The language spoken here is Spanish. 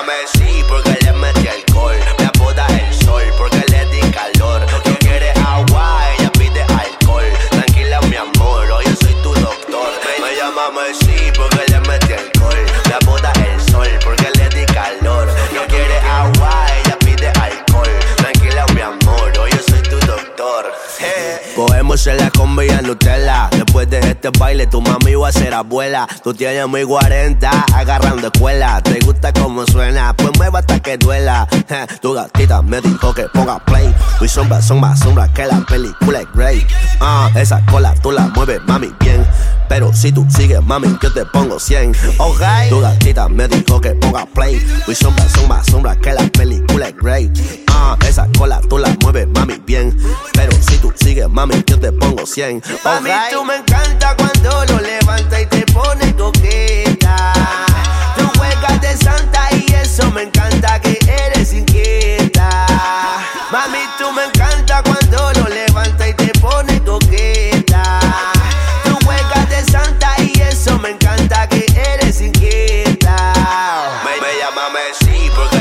Me llama Messi porque le metí alcohol. Me apoda el sol porque le di calor. No quiere agua, ella pide alcohol. Tranquila, mi amor, hoy yo soy tu doctor. Me llama Messi porque le metí alcohol. Me apoda el sol porque le di calor. No quiere agua, ella pide alcohol. Tranquila, mi amor, hoy yo soy tu doctor. Cogemos en la combi en Nutella. Después de este baile, tu mami va a ser abuela. Tú tienes muy 40, agarrando escuela. Te gusta cómo suena, pues mueva hasta que duela. Tu gatita me dijo que ponga play. Mis sombras son más sombras que la película es Grey. Ah, esa cola tú la mueves, mami, bien. Pero si tú sigues, mami, yo te pongo 100. Okay. Tu gatita me dijo que ponga play. Mis sombras son más sombras que la película es Grey. Ah, esa 100. A mí tú me encanta cuando lo levanta y te pone coqueta. Tú juegas de santa y eso me encanta que eres inquieta. Mami, tú me encanta cuando lo levanta y te pone coqueta. Tú juegas de santa y eso me encanta que eres inquieta. Me, me llámame sí porque